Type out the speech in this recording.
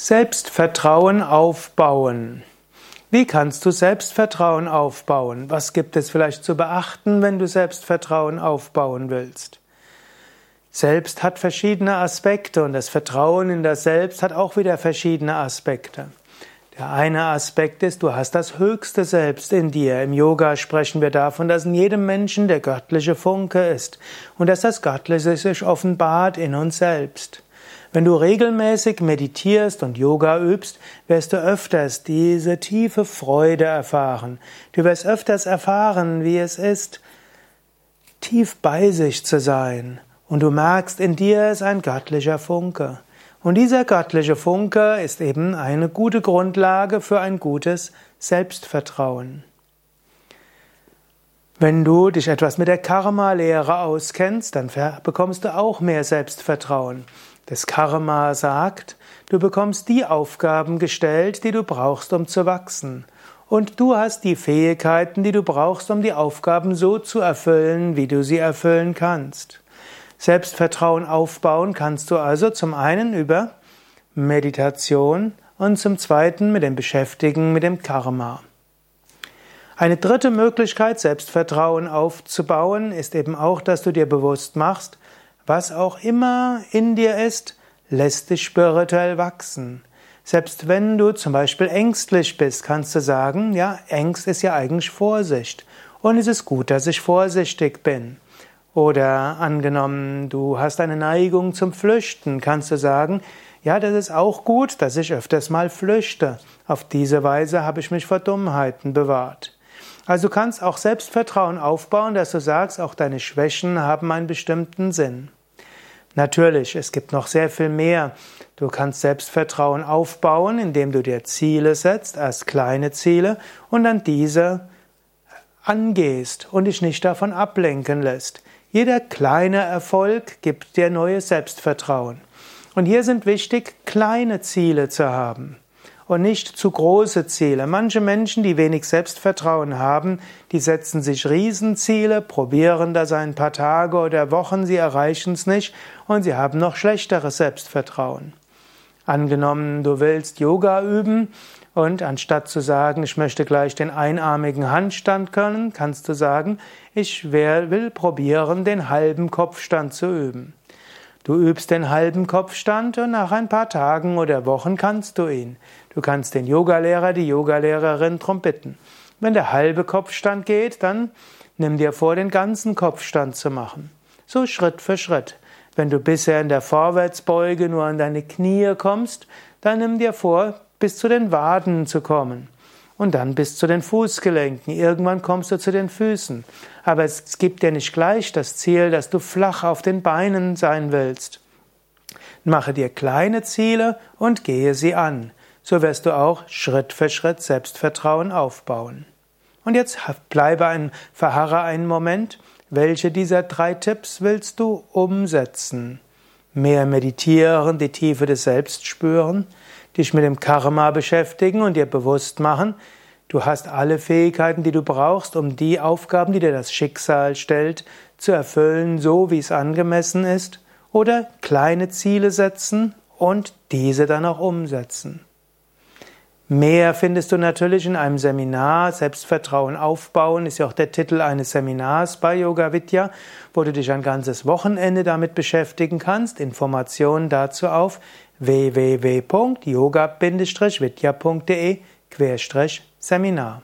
Selbstvertrauen aufbauen. Wie kannst du Selbstvertrauen aufbauen? Was gibt es vielleicht zu beachten, wenn du Selbstvertrauen aufbauen willst? Selbst hat verschiedene Aspekte und das Vertrauen in das Selbst hat auch wieder verschiedene Aspekte. Der eine Aspekt ist, du hast das höchste Selbst in dir. Im Yoga sprechen wir davon, dass in jedem Menschen der göttliche Funke ist und dass das Göttliche sich offenbart in uns selbst. Wenn du regelmäßig meditierst und Yoga übst, wirst du öfters diese tiefe Freude erfahren. Du wirst öfters erfahren, wie es ist, tief bei sich zu sein. Und du merkst, in dir ist ein göttlicher Funke. Und dieser göttliche Funke ist eben eine gute Grundlage für ein gutes Selbstvertrauen. Wenn du dich etwas mit der Karma-Lehre auskennst, dann bekommst du auch mehr Selbstvertrauen. Das Karma sagt, du bekommst die Aufgaben gestellt, die du brauchst, um zu wachsen. Und du hast die Fähigkeiten, die du brauchst, um die Aufgaben so zu erfüllen, wie du sie erfüllen kannst. Selbstvertrauen aufbauen kannst du also zum einen über Meditation und zum zweiten mit dem Beschäftigen mit dem Karma. Eine dritte Möglichkeit, Selbstvertrauen aufzubauen, ist eben auch, dass du dir bewusst machst, was auch immer in dir ist, lässt dich spirituell wachsen. Selbst wenn du zum Beispiel ängstlich bist, kannst du sagen, ja, Ängst ist ja eigentlich Vorsicht. Und es ist gut, dass ich vorsichtig bin. Oder angenommen, du hast eine Neigung zum Flüchten, kannst du sagen, ja, das ist auch gut, dass ich öfters mal flüchte. Auf diese Weise habe ich mich vor Dummheiten bewahrt. Also du kannst auch Selbstvertrauen aufbauen, dass du sagst, auch deine Schwächen haben einen bestimmten Sinn. Natürlich, es gibt noch sehr viel mehr. Du kannst Selbstvertrauen aufbauen, indem du dir Ziele setzt, erst kleine Ziele und dann diese angehst und dich nicht davon ablenken lässt. Jeder kleine Erfolg gibt dir neues Selbstvertrauen. Und hier sind wichtig, kleine Ziele zu haben und nicht zu große Ziele. Manche Menschen, die wenig Selbstvertrauen haben, die setzen sich Riesenziele, probieren das ein paar Tage oder Wochen, sie erreichen es nicht und sie haben noch schlechteres Selbstvertrauen. Angenommen, du willst Yoga üben und anstatt zu sagen, ich möchte gleich den einarmigen Handstand können, kannst du sagen, ich will probieren, den halben Kopfstand zu üben. Du übst den halben Kopfstand und nach ein paar Tagen oder Wochen kannst du ihn. Du kannst den Yogalehrer, die Yogalehrerin drum bitten. Wenn der halbe Kopfstand geht, dann nimm dir vor, den ganzen Kopfstand zu machen. So Schritt für Schritt. Wenn du bisher in der Vorwärtsbeuge nur an deine Knie kommst, dann nimm dir vor, bis zu den Waden zu kommen und dann bis zu den Fußgelenken. Irgendwann kommst du zu den Füßen. Aber es gibt dir nicht gleich das Ziel, dass du flach auf den Beinen sein willst. Mache dir kleine Ziele und gehe sie an. So wirst du auch Schritt für Schritt Selbstvertrauen aufbauen. Und jetzt bleibe ein, verharre einen Moment. Welche dieser drei Tipps willst du umsetzen? Mehr meditieren, die Tiefe des Selbst spüren, dich mit dem Karma beschäftigen und dir bewusst machen, du hast alle Fähigkeiten, die du brauchst, um die Aufgaben, die dir das Schicksal stellt, zu erfüllen, so wie es angemessen ist, oder kleine Ziele setzen und diese dann auch umsetzen. Mehr findest du natürlich in einem Seminar. Selbstvertrauen aufbauen ist ja auch der Titel eines Seminars bei Yoga Vidya, wo du dich ein ganzes Wochenende damit beschäftigen kannst. Informationen dazu auf www.yoga-vidya.de Seminar